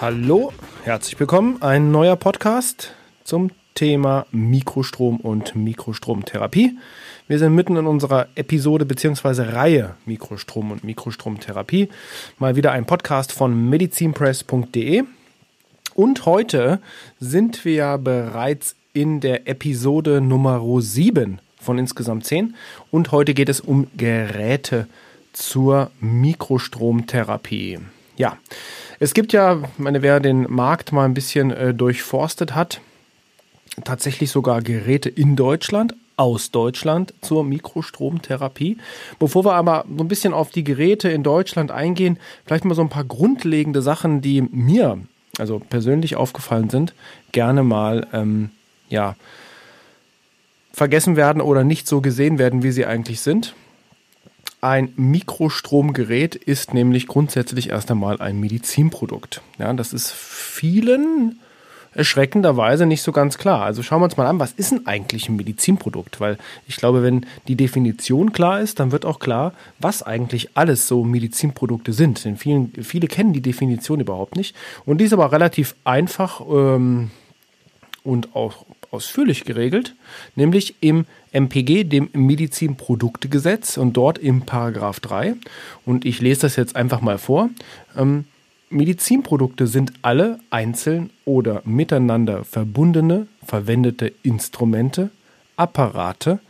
Hallo, herzlich willkommen. Ein neuer Podcast zum Thema Mikrostrom und Mikrostromtherapie. Wir sind mitten in unserer Episode bzw. Reihe Mikrostrom und Mikrostromtherapie. Mal wieder ein Podcast von medizinpress.de. Und heute sind wir bereits in der Episode Nummer 7 von insgesamt 10. Und heute geht es um Geräte zur Mikrostromtherapie. Ja, es gibt ja, meine, wer den Markt mal ein bisschen äh, durchforstet hat, tatsächlich sogar Geräte in Deutschland, aus Deutschland zur Mikrostromtherapie. Bevor wir aber so ein bisschen auf die Geräte in Deutschland eingehen, vielleicht mal so ein paar grundlegende Sachen, die mir, also persönlich aufgefallen sind, gerne mal, ähm, ja, vergessen werden oder nicht so gesehen werden, wie sie eigentlich sind. Ein Mikrostromgerät ist nämlich grundsätzlich erst einmal ein Medizinprodukt. Ja, das ist vielen erschreckenderweise nicht so ganz klar. Also schauen wir uns mal an, was ist denn eigentlich ein Medizinprodukt? Weil ich glaube, wenn die Definition klar ist, dann wird auch klar, was eigentlich alles so Medizinprodukte sind. Denn vielen, viele kennen die Definition überhaupt nicht. Und die ist aber relativ einfach ähm, und auch ausführlich geregelt, nämlich im MPG, dem Medizinproduktegesetz und dort im Paragraph 3. Und ich lese das jetzt einfach mal vor. Ähm, Medizinprodukte sind alle einzeln oder miteinander verbundene, verwendete Instrumente, Apparate,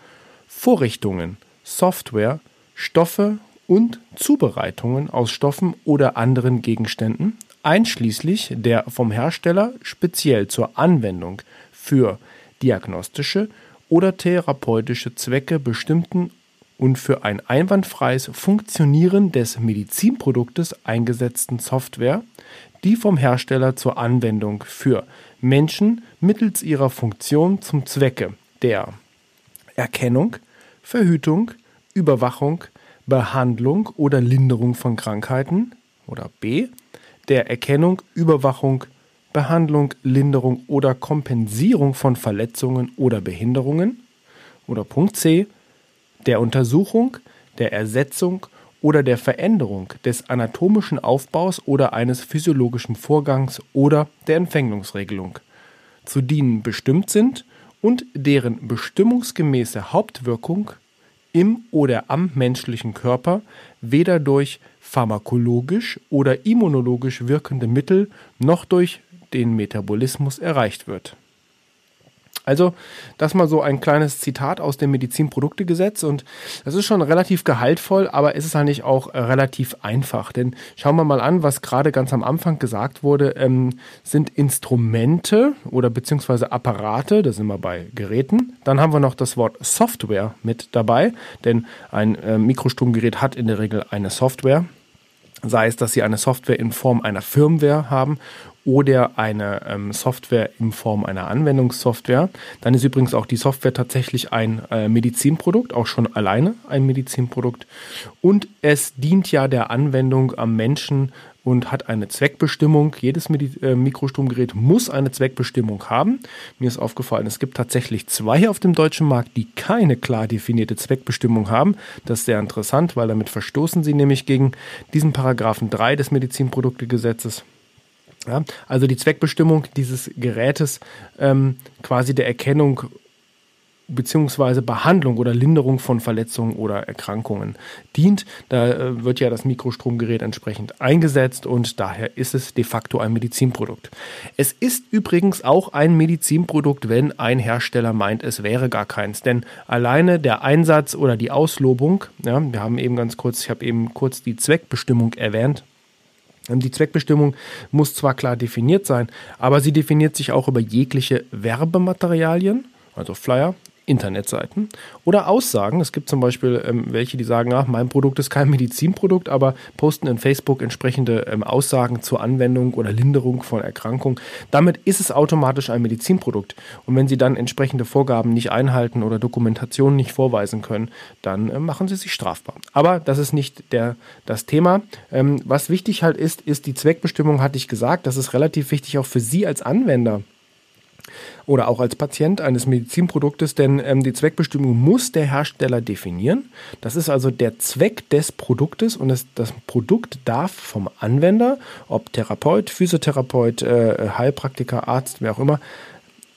Vorrichtungen, Software, Stoffe und Zubereitungen aus Stoffen oder anderen Gegenständen, einschließlich der vom Hersteller speziell zur Anwendung für diagnostische oder therapeutische Zwecke bestimmten und für ein einwandfreies Funktionieren des Medizinproduktes eingesetzten Software, die vom Hersteller zur Anwendung für Menschen mittels ihrer Funktion zum Zwecke der Erkennung, Verhütung, Überwachung, Behandlung oder Linderung von Krankheiten oder b. der Erkennung, Überwachung, Behandlung, Linderung oder Kompensierung von Verletzungen oder Behinderungen. Oder Punkt C. Der Untersuchung, der Ersetzung oder der Veränderung des anatomischen Aufbaus oder eines physiologischen Vorgangs oder der Empfängnisregelung, zu dienen bestimmt sind und deren bestimmungsgemäße Hauptwirkung im oder am menschlichen Körper weder durch pharmakologisch oder immunologisch wirkende Mittel noch durch den Metabolismus erreicht wird. Also, das mal so ein kleines Zitat aus dem Medizinproduktegesetz und das ist schon relativ gehaltvoll, aber ist es eigentlich auch äh, relativ einfach. Denn schauen wir mal an, was gerade ganz am Anfang gesagt wurde, ähm, sind Instrumente oder beziehungsweise Apparate, da sind wir bei Geräten. Dann haben wir noch das Wort Software mit dabei, denn ein äh, Mikrostromgerät hat in der Regel eine Software sei es, dass sie eine Software in Form einer Firmware haben oder eine ähm, Software in Form einer Anwendungssoftware. Dann ist übrigens auch die Software tatsächlich ein äh, Medizinprodukt, auch schon alleine ein Medizinprodukt. Und es dient ja der Anwendung am Menschen und hat eine Zweckbestimmung. Jedes Medi äh, Mikrostromgerät muss eine Zweckbestimmung haben. Mir ist aufgefallen, es gibt tatsächlich zwei auf dem deutschen Markt, die keine klar definierte Zweckbestimmung haben. Das ist sehr interessant, weil damit verstoßen sie nämlich gegen diesen Paragraphen 3 des Medizinproduktegesetzes. Ja, also die Zweckbestimmung dieses Gerätes ähm, quasi der Erkennung beziehungsweise Behandlung oder Linderung von Verletzungen oder Erkrankungen dient. Da äh, wird ja das Mikrostromgerät entsprechend eingesetzt und daher ist es de facto ein Medizinprodukt. Es ist übrigens auch ein Medizinprodukt, wenn ein Hersteller meint, es wäre gar keins. Denn alleine der Einsatz oder die Auslobung, ja, wir haben eben ganz kurz, ich habe eben kurz die Zweckbestimmung erwähnt, die Zweckbestimmung muss zwar klar definiert sein, aber sie definiert sich auch über jegliche Werbematerialien, also Flyer, Internetseiten oder Aussagen. Es gibt zum Beispiel ähm, welche, die sagen, ach, mein Produkt ist kein Medizinprodukt, aber posten in Facebook entsprechende ähm, Aussagen zur Anwendung oder Linderung von Erkrankungen. Damit ist es automatisch ein Medizinprodukt. Und wenn sie dann entsprechende Vorgaben nicht einhalten oder Dokumentationen nicht vorweisen können, dann äh, machen sie sich strafbar. Aber das ist nicht der, das Thema. Ähm, was wichtig halt ist, ist die Zweckbestimmung, hatte ich gesagt. Das ist relativ wichtig auch für Sie als Anwender oder auch als Patient eines Medizinproduktes, denn ähm, die Zweckbestimmung muss der Hersteller definieren. Das ist also der Zweck des Produktes und es, das Produkt darf vom Anwender, ob Therapeut, Physiotherapeut, äh, Heilpraktiker, Arzt, wer auch immer,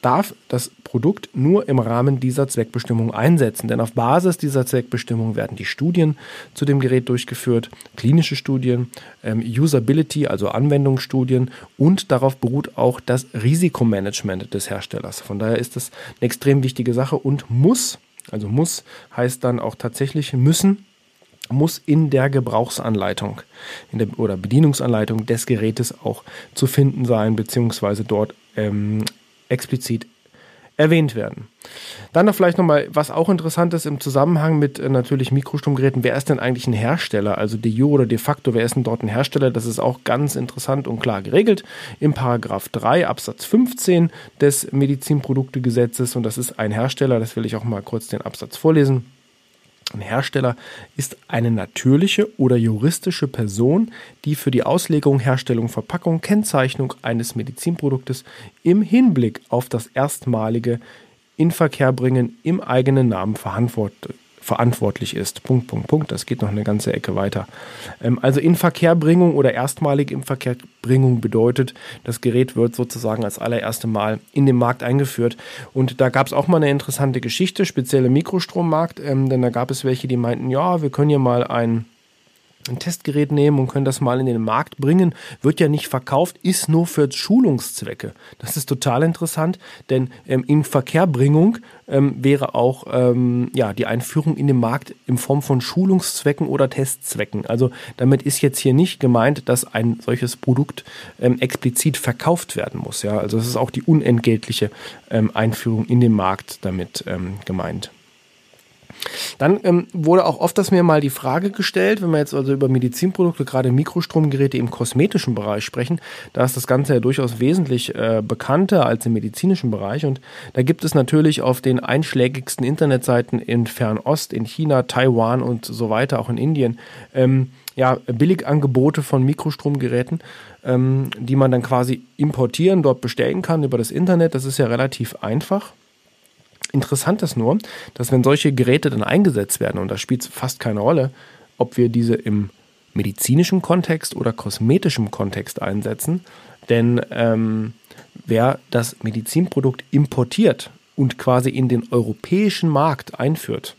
darf das Produkt nur im Rahmen dieser Zweckbestimmung einsetzen. Denn auf Basis dieser Zweckbestimmung werden die Studien zu dem Gerät durchgeführt, klinische Studien, ähm, Usability, also Anwendungsstudien und darauf beruht auch das Risikomanagement des Herstellers. Von daher ist das eine extrem wichtige Sache und muss, also muss heißt dann auch tatsächlich müssen muss in der Gebrauchsanleitung in der, oder Bedienungsanleitung des Gerätes auch zu finden sein, beziehungsweise dort ähm, explizit erwähnt werden. Dann noch vielleicht nochmal, was auch interessant ist im Zusammenhang mit äh, natürlich Mikrostromgeräten, wer ist denn eigentlich ein Hersteller? Also de jure oder de facto, wer ist denn dort ein Hersteller? Das ist auch ganz interessant und klar geregelt im Paragraph 3 Absatz 15 des Medizinproduktegesetzes und das ist ein Hersteller, das will ich auch mal kurz den Absatz vorlesen. Ein Hersteller ist eine natürliche oder juristische Person, die für die Auslegung, Herstellung, Verpackung, Kennzeichnung eines Medizinproduktes im Hinblick auf das erstmalige Inverkehrbringen im eigenen Namen verantwortlich verantwortlich ist. Punkt, Punkt, Punkt. Das geht noch eine ganze Ecke weiter. Ähm, also Inverkehrbringung oder erstmalige Inverkehrbringung bedeutet, das Gerät wird sozusagen als allererste Mal in den Markt eingeführt. Und da gab es auch mal eine interessante Geschichte, speziell im Mikrostrommarkt, ähm, denn da gab es welche, die meinten, ja, wir können ja mal ein ein Testgerät nehmen und können das mal in den Markt bringen. Wird ja nicht verkauft, ist nur für Schulungszwecke. Das ist total interessant, denn ähm, in Verkehrbringung ähm, wäre auch ähm, ja, die Einführung in den Markt in Form von Schulungszwecken oder Testzwecken. Also damit ist jetzt hier nicht gemeint, dass ein solches Produkt ähm, explizit verkauft werden muss. Ja? Also es ist auch die unentgeltliche ähm, Einführung in den Markt damit ähm, gemeint. Dann ähm, wurde auch oft das mir mal die Frage gestellt, wenn wir jetzt also über Medizinprodukte, gerade Mikrostromgeräte im kosmetischen Bereich sprechen, da ist das Ganze ja durchaus wesentlich äh, bekannter als im medizinischen Bereich. Und da gibt es natürlich auf den einschlägigsten Internetseiten in Fernost, in China, Taiwan und so weiter, auch in Indien, ähm, ja, Billigangebote von Mikrostromgeräten, ähm, die man dann quasi importieren, dort bestellen kann über das Internet. Das ist ja relativ einfach. Interessant ist nur, dass wenn solche Geräte dann eingesetzt werden, und da spielt es fast keine Rolle, ob wir diese im medizinischen Kontext oder kosmetischem Kontext einsetzen, denn ähm, wer das Medizinprodukt importiert und quasi in den europäischen Markt einführt,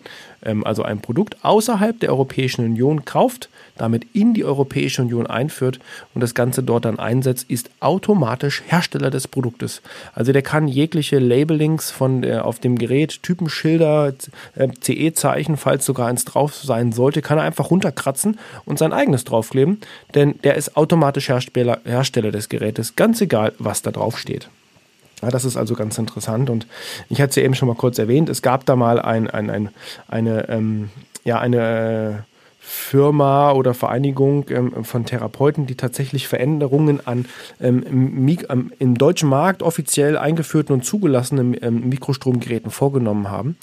also ein Produkt außerhalb der Europäischen Union kauft, damit in die Europäische Union einführt und das Ganze dort dann einsetzt, ist automatisch Hersteller des Produktes. Also der kann jegliche Labelings von der, auf dem Gerät, Typenschilder, äh, CE-Zeichen, falls sogar eins drauf sein sollte, kann er einfach runterkratzen und sein eigenes draufkleben, denn der ist automatisch Hersteller, Hersteller des Gerätes, ganz egal, was da drauf steht. Ja, das ist also ganz interessant und ich hatte es ja eben schon mal kurz erwähnt, es gab da mal ein, ein, ein eine, ähm, ja, eine äh, Firma oder Vereinigung ähm, von Therapeuten, die tatsächlich Veränderungen an ähm, im, im, deutschen Markt offiziell eingeführten und zugelassenen ähm, Mikrostromgeräten vorgenommen haben.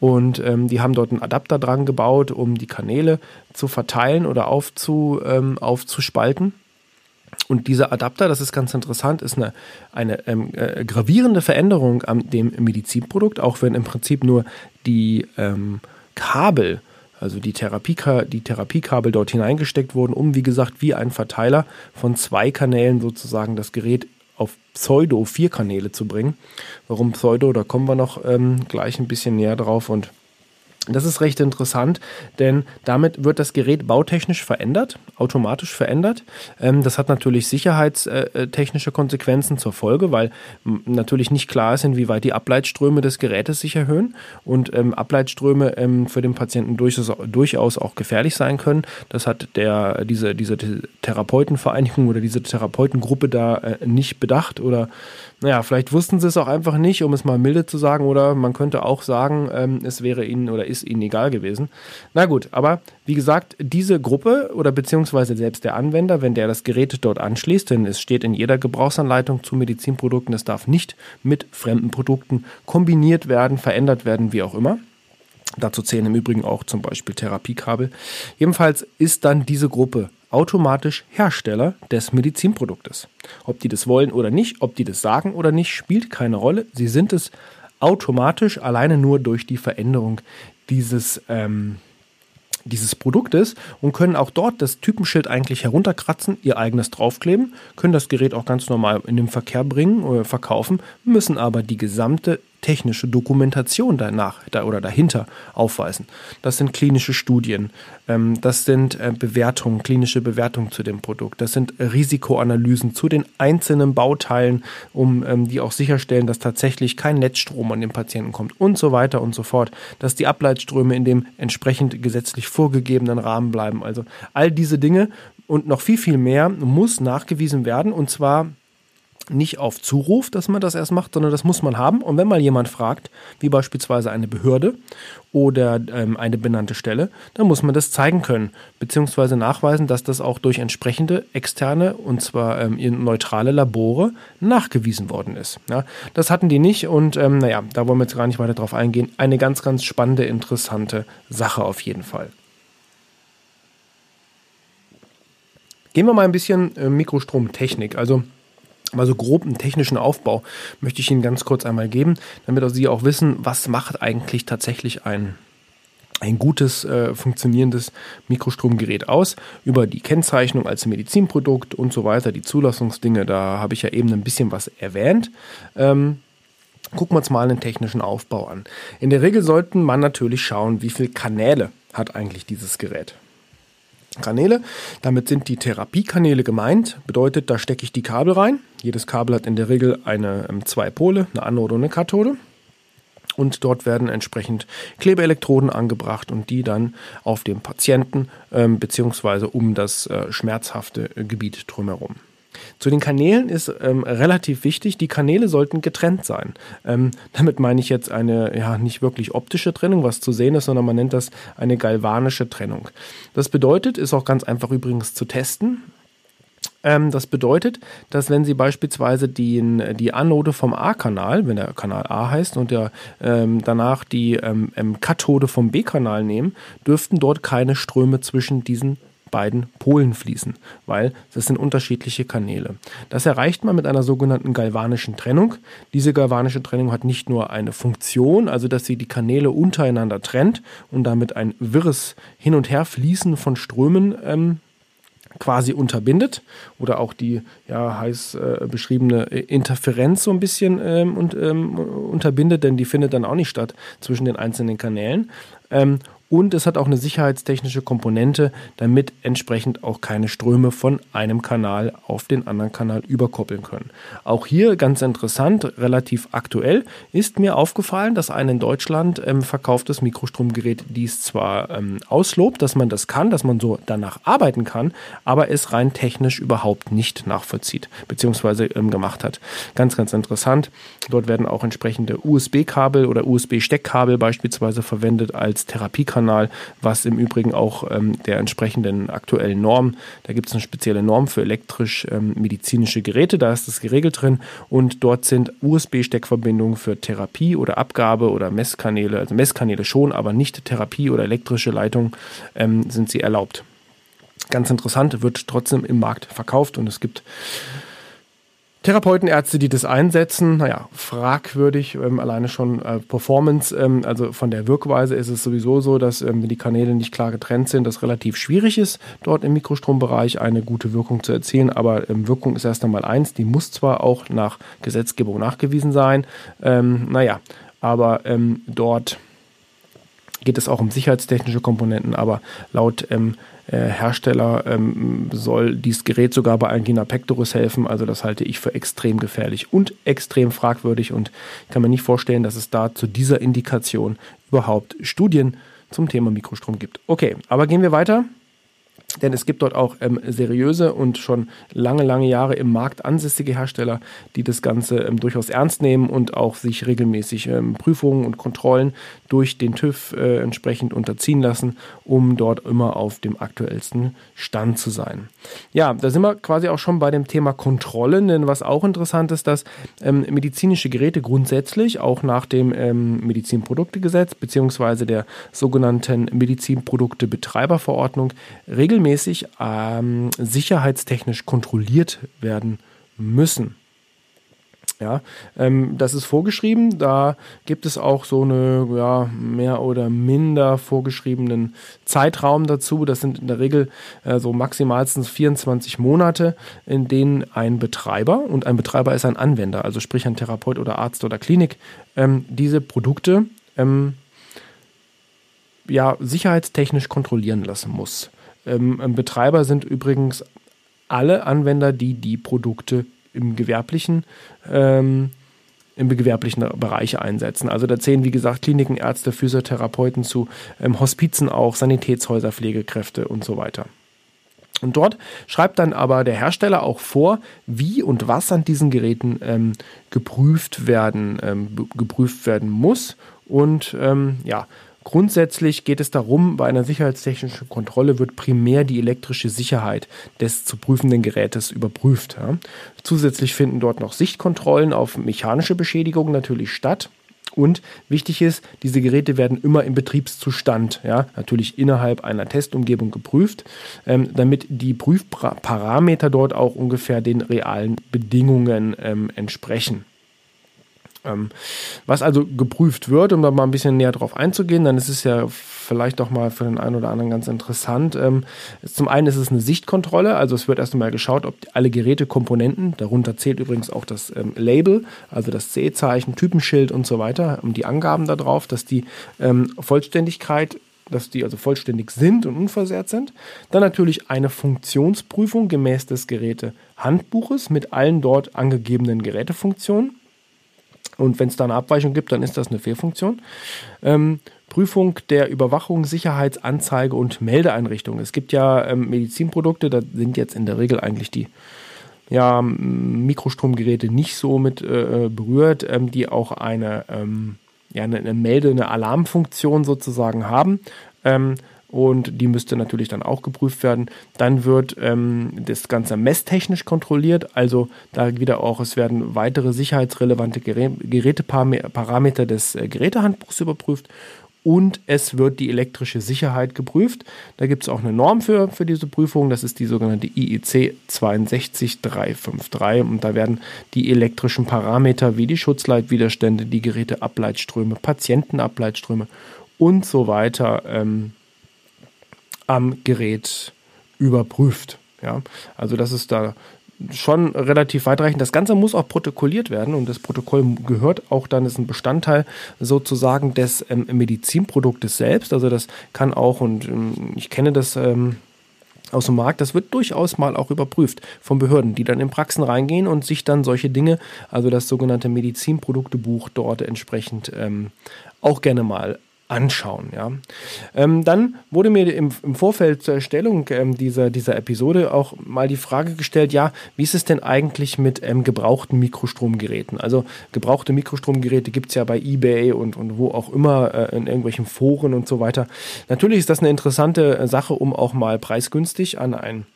Und ähm, die haben dort einen Adapter dran gebaut, um die Kanäle zu verteilen oder aufzu, ähm, aufzuspalten. Und dieser Adapter, das ist ganz interessant, ist eine, eine ähm, äh, gravierende Veränderung an dem Medizinprodukt, auch wenn im Prinzip nur die ähm, Kabel, also die, Therapie, die Therapiekabel dort hineingesteckt wurden, um, wie gesagt, wie ein Verteiler von zwei Kanälen sozusagen das Gerät auf Pseudo vier Kanäle zu bringen. Warum Pseudo, da kommen wir noch ähm, gleich ein bisschen näher drauf und das ist recht interessant, denn damit wird das Gerät bautechnisch verändert, automatisch verändert. Ähm, das hat natürlich sicherheitstechnische Konsequenzen zur Folge, weil natürlich nicht klar ist, inwieweit die Ableitströme des Gerätes sich erhöhen und ähm, Ableitströme ähm, für den Patienten durchaus auch gefährlich sein können. Das hat der, diese, diese Therapeutenvereinigung oder diese Therapeutengruppe da äh, nicht bedacht oder naja, vielleicht wussten sie es auch einfach nicht, um es mal milde zu sagen, oder man könnte auch sagen, ähm, es wäre ihnen oder ist ihnen egal gewesen. Na gut, aber wie gesagt, diese Gruppe oder beziehungsweise selbst der Anwender, wenn der das Gerät dort anschließt, denn es steht in jeder Gebrauchsanleitung zu Medizinprodukten, es darf nicht mit fremden Produkten kombiniert werden, verändert werden, wie auch immer. Dazu zählen im Übrigen auch zum Beispiel Therapiekabel. Jedenfalls ist dann diese Gruppe automatisch Hersteller des Medizinproduktes. Ob die das wollen oder nicht, ob die das sagen oder nicht, spielt keine Rolle. Sie sind es automatisch alleine nur durch die Veränderung dieses ähm, dieses Produktes und können auch dort das Typenschild eigentlich herunterkratzen, ihr eigenes draufkleben, können das Gerät auch ganz normal in den Verkehr bringen oder verkaufen, müssen aber die gesamte technische Dokumentation danach da, oder dahinter aufweisen. Das sind klinische Studien, ähm, das sind äh, Bewertungen, klinische Bewertungen zu dem Produkt, das sind Risikoanalysen zu den einzelnen Bauteilen, um ähm, die auch sicherstellen, dass tatsächlich kein Netzstrom an den Patienten kommt und so weiter und so fort, dass die Ableitströme in dem entsprechend gesetzlich vorgegebenen Rahmen bleiben. Also all diese Dinge und noch viel, viel mehr muss nachgewiesen werden und zwar nicht auf Zuruf, dass man das erst macht, sondern das muss man haben. Und wenn mal jemand fragt, wie beispielsweise eine Behörde oder ähm, eine benannte Stelle, dann muss man das zeigen können, beziehungsweise nachweisen, dass das auch durch entsprechende externe und zwar ähm, neutrale Labore nachgewiesen worden ist. Ja, das hatten die nicht und ähm, naja, da wollen wir jetzt gar nicht weiter drauf eingehen. Eine ganz, ganz spannende, interessante Sache auf jeden Fall. Gehen wir mal ein bisschen äh, Mikrostromtechnik. Also mal so grob einen technischen Aufbau möchte ich Ihnen ganz kurz einmal geben, damit auch Sie auch wissen, was macht eigentlich tatsächlich ein ein gutes äh, funktionierendes Mikrostromgerät aus über die Kennzeichnung als Medizinprodukt und so weiter, die Zulassungsdinge, da habe ich ja eben ein bisschen was erwähnt. Ähm, gucken wir uns mal einen technischen Aufbau an. In der Regel sollten man natürlich schauen, wie viele Kanäle hat eigentlich dieses Gerät. Kanäle. Damit sind die Therapiekanäle gemeint. Bedeutet, da stecke ich die Kabel rein. Jedes Kabel hat in der Regel eine ähm, zwei Pole, eine Anode und eine Kathode. Und dort werden entsprechend Klebeelektroden angebracht und die dann auf dem Patienten ähm, beziehungsweise um das äh, schmerzhafte Gebiet drumherum. Zu den Kanälen ist ähm, relativ wichtig, die Kanäle sollten getrennt sein. Ähm, damit meine ich jetzt eine ja nicht wirklich optische Trennung, was zu sehen ist, sondern man nennt das eine galvanische Trennung. Das bedeutet, ist auch ganz einfach übrigens zu testen. Ähm, das bedeutet, dass wenn Sie beispielsweise die, die Anode vom A-Kanal, wenn der Kanal A heißt, und der, ähm, danach die ähm, Kathode vom B-Kanal nehmen, dürften dort keine Ströme zwischen diesen beiden Polen fließen, weil das sind unterschiedliche Kanäle. Das erreicht man mit einer sogenannten galvanischen Trennung. Diese galvanische Trennung hat nicht nur eine Funktion, also dass sie die Kanäle untereinander trennt und damit ein wirres Hin- und Herfließen von Strömen ähm, quasi unterbindet oder auch die ja heiß äh, beschriebene Interferenz so ein bisschen ähm, und, ähm, unterbindet, denn die findet dann auch nicht statt zwischen den einzelnen Kanälen. Ähm, und es hat auch eine sicherheitstechnische Komponente, damit entsprechend auch keine Ströme von einem Kanal auf den anderen Kanal überkoppeln können. Auch hier ganz interessant, relativ aktuell, ist mir aufgefallen, dass ein in Deutschland ähm, verkauftes Mikrostromgerät dies zwar ähm, auslobt, dass man das kann, dass man so danach arbeiten kann, aber es rein technisch überhaupt nicht nachvollzieht, beziehungsweise ähm, gemacht hat. Ganz, ganz interessant. Dort werden auch entsprechende USB-Kabel oder USB-Steckkabel beispielsweise verwendet als Therapiekabel YouTube-Kanal, was im Übrigen auch ähm, der entsprechenden aktuellen Norm, da gibt es eine spezielle Norm für elektrisch-medizinische ähm, Geräte, da ist das geregelt drin und dort sind USB-Steckverbindungen für Therapie oder Abgabe oder Messkanäle, also Messkanäle schon, aber nicht Therapie oder elektrische Leitungen ähm, sind sie erlaubt. Ganz interessant, wird trotzdem im Markt verkauft und es gibt Therapeuten, Ärzte, die das einsetzen, naja, fragwürdig, ähm, alleine schon äh, Performance, ähm, also von der Wirkweise ist es sowieso so, dass ähm, wenn die Kanäle nicht klar getrennt sind, das relativ schwierig ist, dort im Mikrostrombereich eine gute Wirkung zu erzielen, aber ähm, Wirkung ist erst einmal eins, die muss zwar auch nach Gesetzgebung nachgewiesen sein, ähm, naja, aber ähm, dort geht es auch um sicherheitstechnische Komponenten, aber laut ähm, äh, Hersteller ähm, soll dieses Gerät sogar bei Angina pectoris helfen. Also das halte ich für extrem gefährlich und extrem fragwürdig und kann mir nicht vorstellen, dass es da zu dieser Indikation überhaupt Studien zum Thema Mikrostrom gibt. Okay, aber gehen wir weiter denn es gibt dort auch ähm, seriöse und schon lange, lange Jahre im Markt ansässige Hersteller, die das Ganze ähm, durchaus ernst nehmen und auch sich regelmäßig ähm, Prüfungen und Kontrollen durch den TÜV äh, entsprechend unterziehen lassen, um dort immer auf dem aktuellsten Stand zu sein. Ja, da sind wir quasi auch schon bei dem Thema Kontrollen, denn was auch interessant ist, dass ähm, medizinische Geräte grundsätzlich auch nach dem ähm, Medizinproduktegesetz beziehungsweise der sogenannten Medizinproduktebetreiberverordnung regelmäßig regelmäßig ähm, sicherheitstechnisch kontrolliert werden müssen. Ja, ähm, das ist vorgeschrieben. Da gibt es auch so eine ja, mehr oder minder vorgeschriebenen Zeitraum dazu. Das sind in der Regel äh, so maximalstens 24 Monate, in denen ein Betreiber und ein Betreiber ist ein Anwender, also sprich ein Therapeut oder Arzt oder Klinik, ähm, diese Produkte ähm, ja sicherheitstechnisch kontrollieren lassen muss. Ähm, Betreiber sind übrigens alle Anwender, die die Produkte im gewerblichen ähm, im gewerblichen Bereich einsetzen. Also da zählen, wie gesagt, Kliniken, Ärzte, Physiotherapeuten zu, ähm, Hospizen auch, Sanitätshäuser, Pflegekräfte und so weiter. Und dort schreibt dann aber der Hersteller auch vor, wie und was an diesen Geräten ähm, geprüft werden, ähm, geprüft werden muss. Und ähm, ja, Grundsätzlich geht es darum, bei einer sicherheitstechnischen Kontrolle wird primär die elektrische Sicherheit des zu prüfenden Gerätes überprüft. Ja. Zusätzlich finden dort noch Sichtkontrollen auf mechanische Beschädigungen natürlich statt. Und wichtig ist, diese Geräte werden immer im Betriebszustand, ja, natürlich innerhalb einer Testumgebung geprüft, ähm, damit die Prüfparameter dort auch ungefähr den realen Bedingungen ähm, entsprechen. Ähm, was also geprüft wird, um da mal ein bisschen näher drauf einzugehen, dann ist es ja vielleicht auch mal für den einen oder anderen ganz interessant. Ähm, zum einen ist es eine Sichtkontrolle, also es wird erst einmal geschaut, ob alle Gerätekomponenten, darunter zählt übrigens auch das ähm, Label, also das C-Zeichen, Typenschild und so weiter, um die Angaben darauf, dass die ähm, Vollständigkeit dass die also vollständig sind und unversehrt sind. Dann natürlich eine Funktionsprüfung gemäß des Gerätehandbuches mit allen dort angegebenen Gerätefunktionen. Und wenn es da eine Abweichung gibt, dann ist das eine Fehlfunktion. Ähm, Prüfung der Überwachung, Sicherheitsanzeige und Meldeeinrichtungen. Es gibt ja ähm, Medizinprodukte, da sind jetzt in der Regel eigentlich die ja, Mikrostromgeräte nicht so mit äh, berührt, ähm, die auch eine, ähm, ja, eine, eine Melde-, eine Alarmfunktion sozusagen haben. Ähm, und die müsste natürlich dann auch geprüft werden. Dann wird ähm, das Ganze messtechnisch kontrolliert, also da wieder auch, es werden weitere sicherheitsrelevante Geräteparameter des äh, Gerätehandbuchs überprüft und es wird die elektrische Sicherheit geprüft. Da gibt es auch eine Norm für, für diese Prüfung, das ist die sogenannte IEC 62353 und da werden die elektrischen Parameter wie die Schutzleitwiderstände, die Geräteableitströme, Patientenableitströme und so weiter ähm, am Gerät überprüft. Ja, also das ist da schon relativ weitreichend. Das Ganze muss auch protokolliert werden und das Protokoll gehört auch dann, ist ein Bestandteil sozusagen des ähm, Medizinproduktes selbst. Also das kann auch, und ähm, ich kenne das ähm, aus dem Markt, das wird durchaus mal auch überprüft von Behörden, die dann in Praxen reingehen und sich dann solche Dinge, also das sogenannte Medizinproduktebuch dort entsprechend ähm, auch gerne mal anschauen. Ja. Ähm, dann wurde mir im, im Vorfeld zur Erstellung ähm, dieser, dieser Episode auch mal die Frage gestellt, ja, wie ist es denn eigentlich mit ähm, gebrauchten Mikrostromgeräten? Also gebrauchte Mikrostromgeräte gibt es ja bei eBay und, und wo auch immer äh, in irgendwelchen Foren und so weiter. Natürlich ist das eine interessante äh, Sache, um auch mal preisgünstig an ein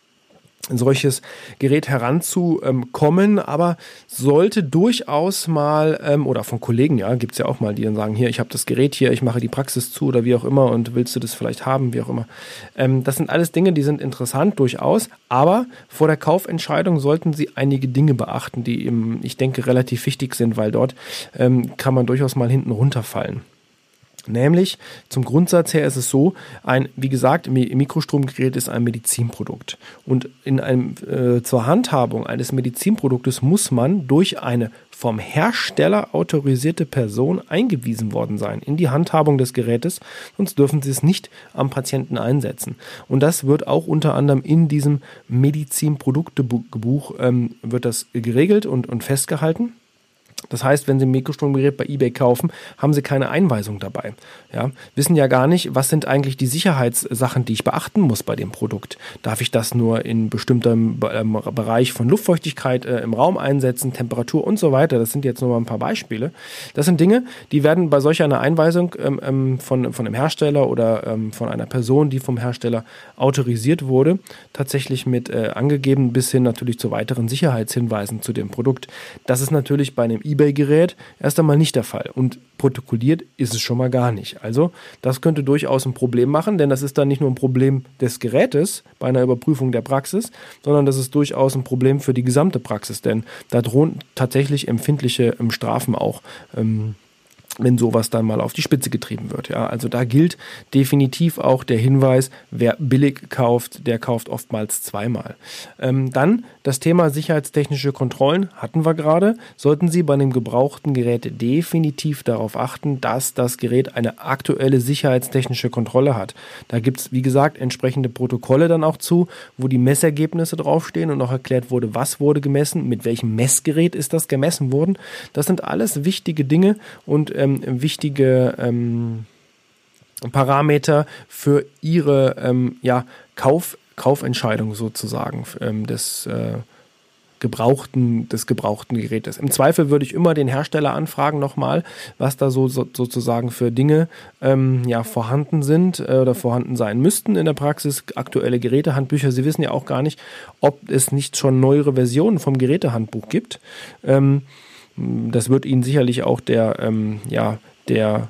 ein solches Gerät heranzukommen, aber sollte durchaus mal, ähm, oder von Kollegen, ja, gibt es ja auch mal, die dann sagen, hier, ich habe das Gerät hier, ich mache die Praxis zu oder wie auch immer und willst du das vielleicht haben, wie auch immer. Ähm, das sind alles Dinge, die sind interessant durchaus, aber vor der Kaufentscheidung sollten Sie einige Dinge beachten, die eben, ich denke, relativ wichtig sind, weil dort ähm, kann man durchaus mal hinten runterfallen. Nämlich zum Grundsatz her ist es so, ein, wie gesagt, Mikrostromgerät ist ein Medizinprodukt. Und in einem, äh, zur Handhabung eines Medizinproduktes muss man durch eine vom Hersteller autorisierte Person eingewiesen worden sein in die Handhabung des Gerätes, sonst dürfen sie es nicht am Patienten einsetzen. Und das wird auch unter anderem in diesem Medizinproduktebuch ähm, wird das geregelt und, und festgehalten. Das heißt, wenn Sie ein Mikrostromgerät bei eBay kaufen, haben Sie keine Einweisung dabei. Ja, wissen ja gar nicht, was sind eigentlich die Sicherheitssachen, die ich beachten muss bei dem Produkt. Darf ich das nur in bestimmtem ähm, Bereich von Luftfeuchtigkeit äh, im Raum einsetzen, Temperatur und so weiter? Das sind jetzt nur mal ein paar Beispiele. Das sind Dinge, die werden bei solch einer Einweisung ähm, ähm von, von einem Hersteller oder ähm, von einer Person, die vom Hersteller autorisiert wurde, tatsächlich mit äh, angegeben bis hin natürlich zu weiteren Sicherheitshinweisen zu dem Produkt. Das ist natürlich bei einem eBay-Gerät erst einmal nicht der Fall. Und protokolliert ist es schon mal gar nicht. Also das könnte durchaus ein Problem machen, denn das ist dann nicht nur ein Problem des Gerätes bei einer Überprüfung der Praxis, sondern das ist durchaus ein Problem für die gesamte Praxis, denn da drohen tatsächlich empfindliche ähm, Strafen auch. Ähm, wenn sowas dann mal auf die Spitze getrieben wird. Ja, also da gilt definitiv auch der Hinweis, wer billig kauft, der kauft oftmals zweimal. Ähm, dann das Thema sicherheitstechnische Kontrollen hatten wir gerade. Sollten Sie bei einem gebrauchten Gerät definitiv darauf achten, dass das Gerät eine aktuelle sicherheitstechnische Kontrolle hat. Da gibt es, wie gesagt, entsprechende Protokolle dann auch zu, wo die Messergebnisse draufstehen und auch erklärt wurde, was wurde gemessen, mit welchem Messgerät ist das gemessen worden. Das sind alles wichtige Dinge und ähm, wichtige ähm, Parameter für Ihre ähm, ja, Kauf Kaufentscheidung sozusagen ähm, des äh, gebrauchten, des gebrauchten Gerätes. Im Zweifel würde ich immer den Hersteller anfragen nochmal, was da so, so sozusagen für Dinge ähm, ja, vorhanden sind äh, oder vorhanden sein müssten in der Praxis. Aktuelle Gerätehandbücher. Sie wissen ja auch gar nicht, ob es nicht schon neuere Versionen vom Gerätehandbuch gibt. Ähm, das wird Ihnen sicherlich auch der, ähm, ja, der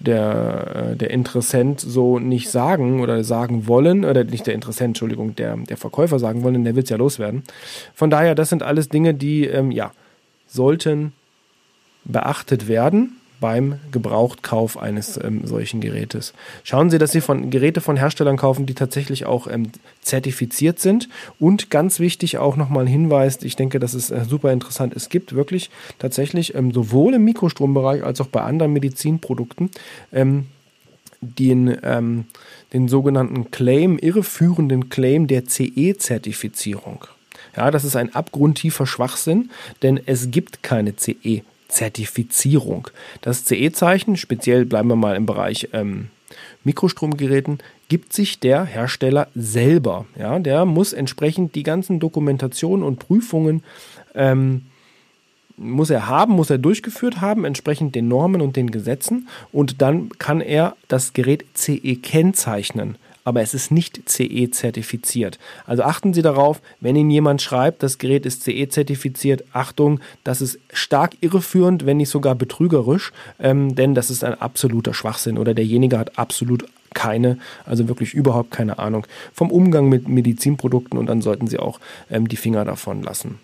der, äh, der Interessent so nicht sagen oder sagen wollen, oder nicht der Interessent, Entschuldigung, der, der Verkäufer sagen wollen, denn der will es ja loswerden. Von daher, das sind alles Dinge, die, ähm, ja, sollten beachtet werden beim Gebrauchtkauf eines ähm, solchen Gerätes. Schauen Sie, dass Sie von Geräte von Herstellern kaufen, die tatsächlich auch ähm, zertifiziert sind. Und ganz wichtig auch nochmal ein Hinweis, ich denke, das ist äh, super interessant. Es gibt wirklich tatsächlich ähm, sowohl im Mikrostrombereich als auch bei anderen Medizinprodukten ähm, den, ähm, den sogenannten Claim, irreführenden Claim der CE-Zertifizierung. Ja, das ist ein abgrundtiefer Schwachsinn, denn es gibt keine CE-Zertifizierung. Zertifizierung. Das CE-Zeichen, speziell bleiben wir mal im Bereich ähm, Mikrostromgeräten, gibt sich der Hersteller selber. Ja, der muss entsprechend die ganzen Dokumentationen und Prüfungen ähm, muss er haben, muss er durchgeführt haben, entsprechend den Normen und den Gesetzen. Und dann kann er das Gerät CE kennzeichnen aber es ist nicht CE zertifiziert. Also achten Sie darauf, wenn Ihnen jemand schreibt, das Gerät ist CE zertifiziert, Achtung, das ist stark irreführend, wenn nicht sogar betrügerisch, ähm, denn das ist ein absoluter Schwachsinn oder derjenige hat absolut keine, also wirklich überhaupt keine Ahnung vom Umgang mit Medizinprodukten und dann sollten Sie auch ähm, die Finger davon lassen.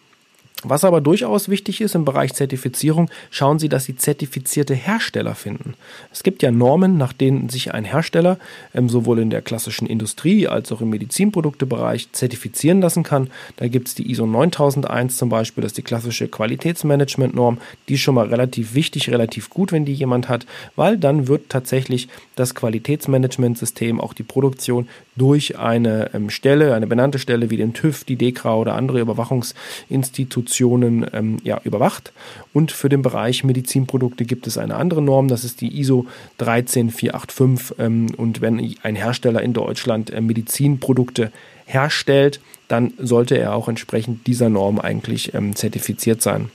Was aber durchaus wichtig ist im Bereich Zertifizierung, schauen Sie, dass Sie zertifizierte Hersteller finden. Es gibt ja Normen, nach denen sich ein Hersteller ähm, sowohl in der klassischen Industrie als auch im Medizinproduktebereich zertifizieren lassen kann. Da gibt es die ISO 9001 zum Beispiel, das ist die klassische Qualitätsmanagement-Norm. Die ist schon mal relativ wichtig, relativ gut, wenn die jemand hat, weil dann wird tatsächlich das Qualitätsmanagementsystem, auch die Produktion durch eine ähm, Stelle, eine benannte Stelle wie den TÜV, die DEKRA oder andere Überwachungsinstitutionen Institutionen ähm, ja, überwacht. Und für den Bereich Medizinprodukte gibt es eine andere Norm, das ist die ISO 13485. Ähm, und wenn ein Hersteller in Deutschland äh, Medizinprodukte herstellt, dann sollte er auch entsprechend dieser Norm eigentlich ähm, zertifiziert sein.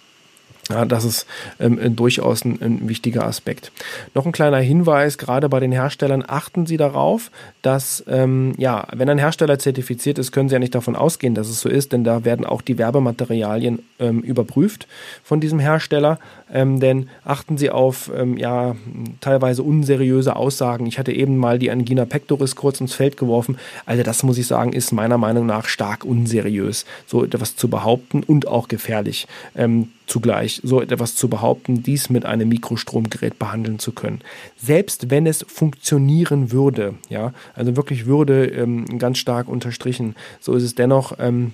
Ja, das ist ähm, durchaus ein, ein, wichtiger Aspekt. Noch ein kleiner Hinweis, gerade bei den Herstellern, achten Sie darauf, dass, ähm, ja, wenn ein Hersteller zertifiziert ist, können Sie ja nicht davon ausgehen, dass es so ist, denn da werden auch die Werbematerialien ähm, überprüft von diesem Hersteller. Ähm, denn achten Sie auf, ähm, ja, teilweise unseriöse Aussagen. Ich hatte eben mal die Angina pectoris kurz ins Feld geworfen. Also das muss ich sagen, ist meiner Meinung nach stark unseriös, so etwas zu behaupten und auch gefährlich. Zugleich so etwas zu behaupten, dies mit einem Mikrostromgerät behandeln zu können. Selbst wenn es funktionieren würde, ja, also wirklich würde ähm, ganz stark unterstrichen, so ist es dennoch ähm,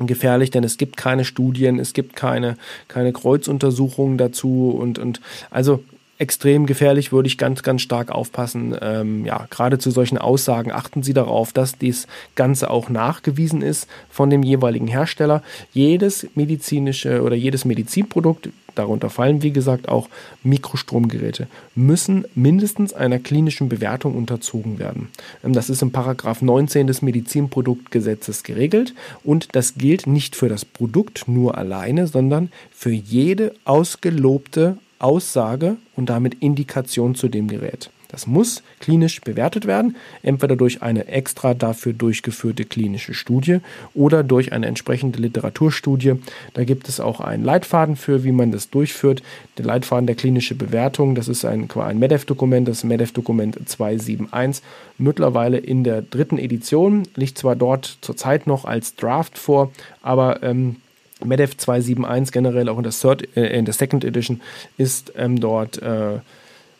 gefährlich, denn es gibt keine Studien, es gibt keine, keine Kreuzuntersuchungen dazu und, und also extrem gefährlich, würde ich ganz, ganz stark aufpassen. Ähm, ja, gerade zu solchen Aussagen achten Sie darauf, dass dies Ganze auch nachgewiesen ist von dem jeweiligen Hersteller. Jedes medizinische oder jedes Medizinprodukt, darunter fallen wie gesagt auch Mikrostromgeräte, müssen mindestens einer klinischen Bewertung unterzogen werden. Ähm, das ist im Paragraph 19 des Medizinproduktgesetzes geregelt und das gilt nicht für das Produkt nur alleine, sondern für jede ausgelobte Aussage und damit Indikation zu dem Gerät. Das muss klinisch bewertet werden, entweder durch eine extra dafür durchgeführte klinische Studie oder durch eine entsprechende Literaturstudie. Da gibt es auch einen Leitfaden für, wie man das durchführt. Der Leitfaden der klinischen Bewertung, das ist ein, ein MEDEF-Dokument, das MEDEF-Dokument 271, mittlerweile in der dritten Edition, liegt zwar dort zurzeit noch als Draft vor, aber ähm, MEDEF 271 generell auch in der, Third, äh, in der Second Edition ist ähm, dort äh,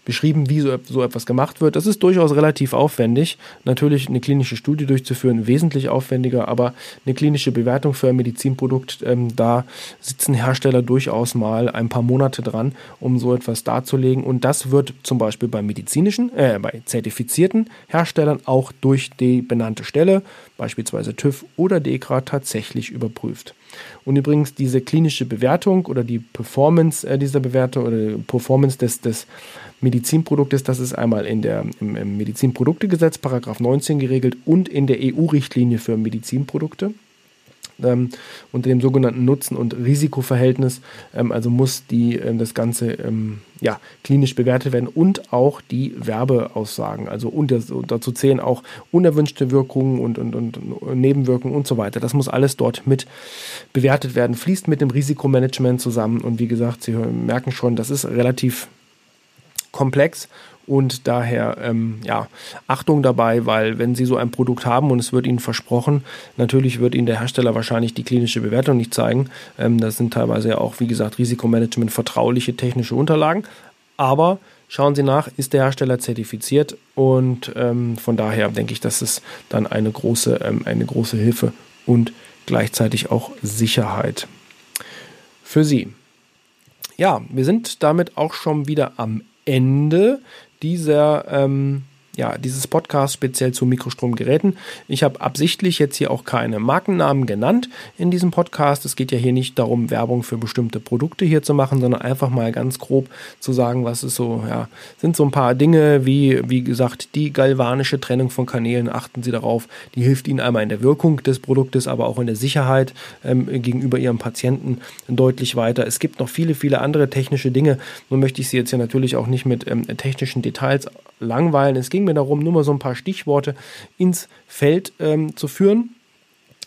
beschrieben, wie so, so etwas gemacht wird. Das ist durchaus relativ aufwendig. Natürlich eine klinische Studie durchzuführen, wesentlich aufwendiger, aber eine klinische Bewertung für ein Medizinprodukt, ähm, da sitzen Hersteller durchaus mal ein paar Monate dran, um so etwas darzulegen. Und das wird zum Beispiel bei medizinischen, äh, bei zertifizierten Herstellern auch durch die benannte Stelle, beispielsweise TÜV oder DEKRA, tatsächlich überprüft. Und übrigens diese klinische Bewertung oder die Performance äh, dieser Bewertung oder Performance des, des Medizinproduktes, das ist einmal in der, im, im Medizinproduktegesetz, Paragraph 19 geregelt und in der EU-Richtlinie für Medizinprodukte ähm, unter dem sogenannten Nutzen- und Risikoverhältnis. Ähm, also muss die, ähm, das Ganze ähm, ja, klinisch bewertet werden und auch die Werbeaussagen. Also unter, dazu zählen auch unerwünschte Wirkungen und, und, und Nebenwirkungen und so weiter. Das muss alles dort mit bewertet werden, fließt mit dem Risikomanagement zusammen. Und wie gesagt, Sie merken schon, das ist relativ komplex und daher, ähm, ja, Achtung dabei, weil wenn Sie so ein Produkt haben und es wird Ihnen versprochen, natürlich wird Ihnen der Hersteller wahrscheinlich die klinische Bewertung nicht zeigen. Ähm, das sind teilweise ja auch, wie gesagt, Risikomanagement, vertrauliche technische Unterlagen. Aber schauen Sie nach, ist der Hersteller zertifiziert und ähm, von daher denke ich, dass es dann eine große, ähm, eine große Hilfe und gleichzeitig auch Sicherheit für Sie. Ja, wir sind damit auch schon wieder am Ende dieser ähm, ja, dieses Podcast speziell zu Mikrostromgeräten. Ich habe absichtlich jetzt hier auch keine Markennamen genannt in diesem Podcast. Es geht ja hier nicht darum, Werbung für bestimmte Produkte hier zu machen, sondern einfach mal ganz grob zu sagen, was ist so, ja, sind so ein paar Dinge, wie, wie gesagt, die galvanische Trennung von Kanälen, achten Sie darauf, die hilft Ihnen einmal in der Wirkung des Produktes, aber auch in der Sicherheit ähm, gegenüber Ihrem Patienten deutlich weiter. Es gibt noch viele, viele andere technische Dinge. Nun möchte ich Sie jetzt ja natürlich auch nicht mit ähm, technischen Details langweilen. Es ging ging mir darum, nur mal so ein paar Stichworte ins Feld ähm, zu führen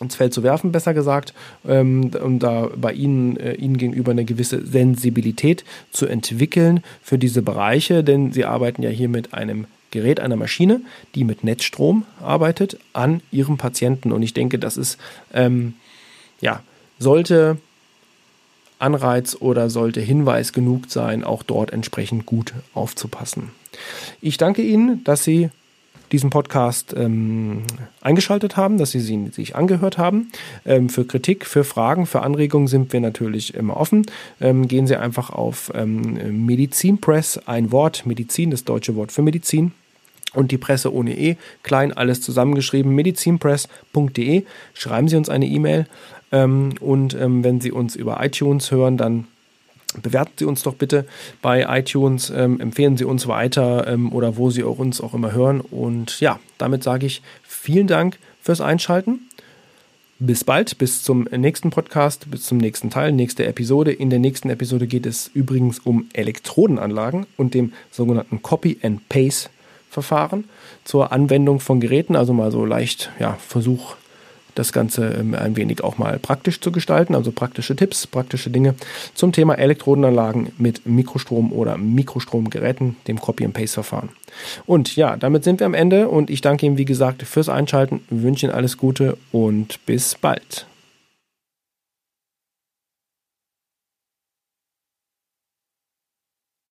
ins Feld zu werfen, besser gesagt, ähm, um da bei Ihnen, äh, Ihnen gegenüber eine gewisse Sensibilität zu entwickeln für diese Bereiche, denn Sie arbeiten ja hier mit einem Gerät, einer Maschine, die mit Netzstrom arbeitet, an Ihrem Patienten. Und ich denke, das ist, ähm, ja, sollte Anreiz oder sollte Hinweis genug sein, auch dort entsprechend gut aufzupassen. Ich danke Ihnen, dass Sie diesen Podcast ähm, eingeschaltet haben, dass Sie ihn sich angehört haben. Ähm, für Kritik, für Fragen, für Anregungen sind wir natürlich immer offen. Ähm, gehen Sie einfach auf ähm, Medizinpress, ein Wort, Medizin, das deutsche Wort für Medizin. Und die Presse ohne E, klein, alles zusammengeschrieben, medizinpress.de. Schreiben Sie uns eine E-Mail. Ähm, und ähm, wenn Sie uns über iTunes hören, dann bewerten Sie uns doch bitte bei iTunes, ähm, empfehlen Sie uns weiter ähm, oder wo Sie auch uns auch immer hören. Und ja, damit sage ich vielen Dank fürs Einschalten. Bis bald, bis zum nächsten Podcast, bis zum nächsten Teil, nächste Episode. In der nächsten Episode geht es übrigens um Elektrodenanlagen und dem sogenannten Copy and Paste Verfahren zur Anwendung von Geräten, also mal so leicht ja, Versuch das Ganze ähm, ein wenig auch mal praktisch zu gestalten, also praktische Tipps, praktische Dinge zum Thema Elektrodenanlagen mit Mikrostrom oder Mikrostromgeräten, dem Copy-and-Paste-Verfahren. Und ja, damit sind wir am Ende und ich danke Ihnen, wie gesagt, fürs Einschalten, wünsche Ihnen alles Gute und bis bald.